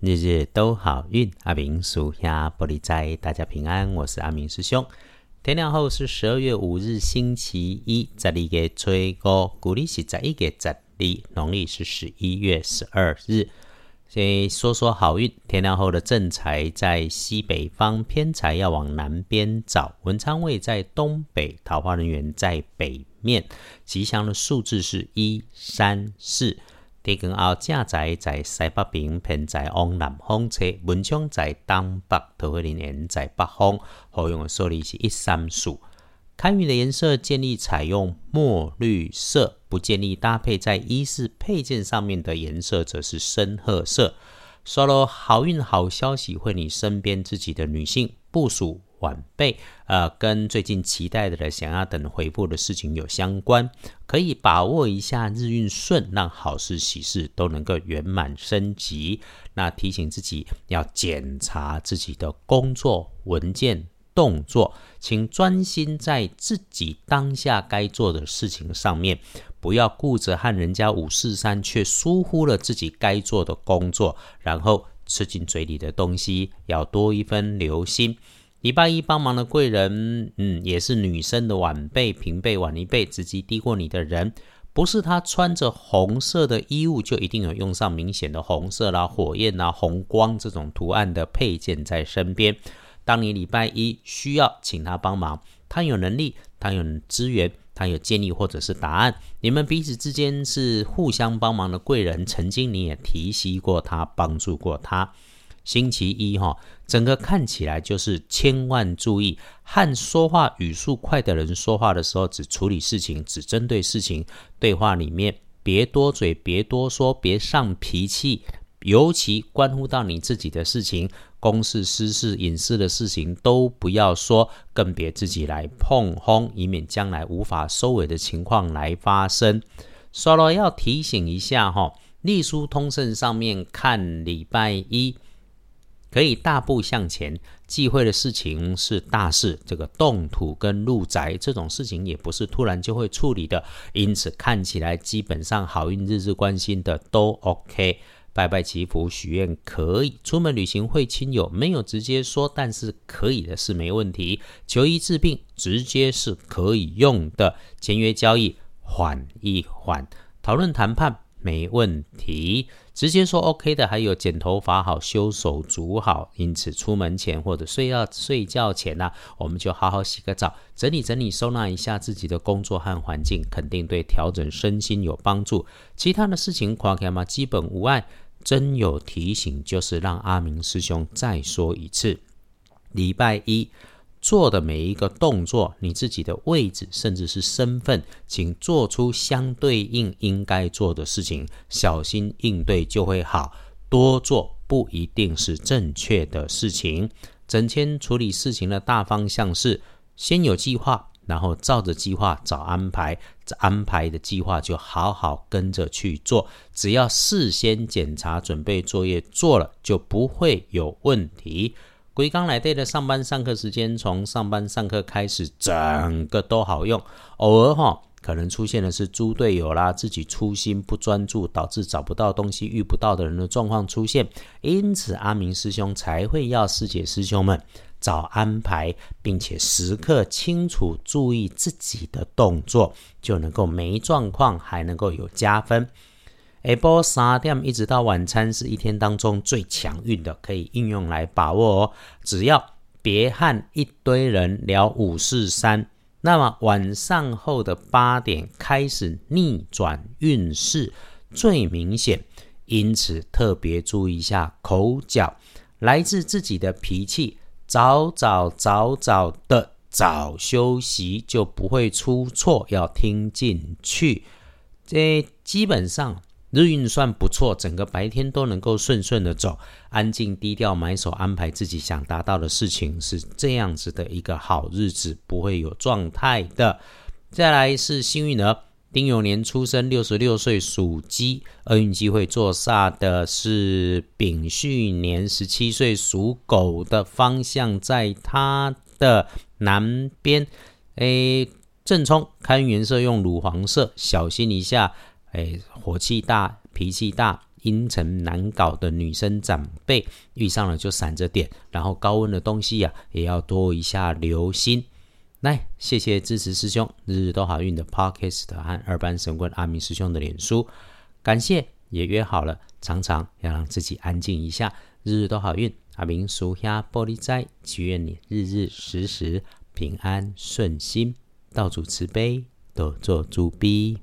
日日都好运，阿明属下玻璃斋，大家平安。我是阿明师兄。天亮后是十二月五日，星期一，这里给吹过，古历是在一个在历，农历是十一月十二日。先说说好运，天亮后的正财在西北方，偏财要往南边找。文昌位在东北，桃花人员在北面。吉祥的数字是一三四。地根后正在在西北边，偏在往南方车，文昌在东北，桃花林园在北方。好用的数字是一三四。看运的颜色建议采用墨绿色，不建议搭配在衣饰配件上面的颜色则是深褐色。说了好运好消息，会你身边自己的女性部署。晚辈，呃，跟最近期待的、想要等回复的事情有相关，可以把握一下日运顺，让好事喜事都能够圆满升级。那提醒自己要检查自己的工作文件、动作，请专心在自己当下该做的事情上面，不要顾着和人家五四三，却疏忽了自己该做的工作，然后吃进嘴里的东西要多一分留心。礼拜一帮忙的贵人，嗯，也是女生的晚辈、平辈、晚一辈，直接低过你的人，不是他穿着红色的衣物，就一定有用上明显的红色啦、火焰啦、红光这种图案的配件在身边。当你礼拜一需要请他帮忙，他有能力，他有资源，他有建议或者是答案，你们彼此之间是互相帮忙的贵人。曾经你也提携过他，帮助过他。星期一哈，整个看起来就是千万注意，和说话语速快的人说话的时候，只处理事情，只针对事情。对话里面别多嘴，别多说，别上脾气。尤其关乎到你自己的事情，公事私事、隐私的事情都不要说，更别自己来碰轰，以免将来无法收尾的情况来发生。说了要提醒一下哈，隶书通胜上面看礼拜一。可以大步向前，忌讳的事情是大事，这个动土跟入宅这种事情也不是突然就会处理的，因此看起来基本上好运日日关心的都 OK，拜拜祈福许愿可以，出门旅行会亲友没有直接说，但是可以的是没问题，求医治病直接是可以用的，签约交易缓一缓，讨论谈判。没问题，直接说 OK 的，还有剪头发好、修手足好，因此出门前或者睡觉睡觉前呢，我们就好好洗个澡，整理整理、收纳一下自己的工作和环境，肯定对调整身心有帮助。其他的事情，夸开嘛，基本无碍。真有提醒，就是让阿明师兄再说一次，礼拜一。做的每一个动作，你自己的位置甚至是身份，请做出相对应应该做的事情，小心应对就会好。多做不一定是正确的事情。整天处理事情的大方向是先有计划，然后照着计划找安排，安排的计划就好好跟着去做。只要事先检查准备作业做了，就不会有问题。回刚来对的上班上课时间，从上班上课开始，整个都好用。偶尔哈，可能出现的是猪队友啦，自己粗心不专注，导致找不到东西、遇不到的人的状况出现。因此，阿明师兄才会要师姐师兄们早安排，并且时刻清楚注意自己的动作，就能够没状况，还能够有加分。下晡三点一直到晚餐是一天当中最强运的，可以应用来把握哦。只要别和一堆人聊五四三，那么晚上后的八点开始逆转运势最明显，因此特别注意一下口角，来自自己的脾气，早早早早的早休息就不会出错，要听进去。这基本上。日运算不错，整个白天都能够顺顺的走，安静低调，埋手安排自己想达到的事情，是这样子的一个好日子，不会有状态的。再来是幸运儿，丁酉年出生，六十六岁属鸡，厄运机会坐煞的是丙戌年十七岁属狗的方向，在它的南边，诶，正冲，看颜色用乳黄色，小心一下。哎，火气大，脾气大，阴沉难搞的女生长辈，遇上了就闪着点，然后高温的东西呀，也要多一下留心。来，谢谢支持师兄，日日都好运的 Podcast 和二班神棍阿明师兄的脸书，感谢也约好了，常常要让自己安静一下，日日都好运。阿明属下玻璃斋，祈愿你日日时时平安顺心，道主慈悲，多做主逼。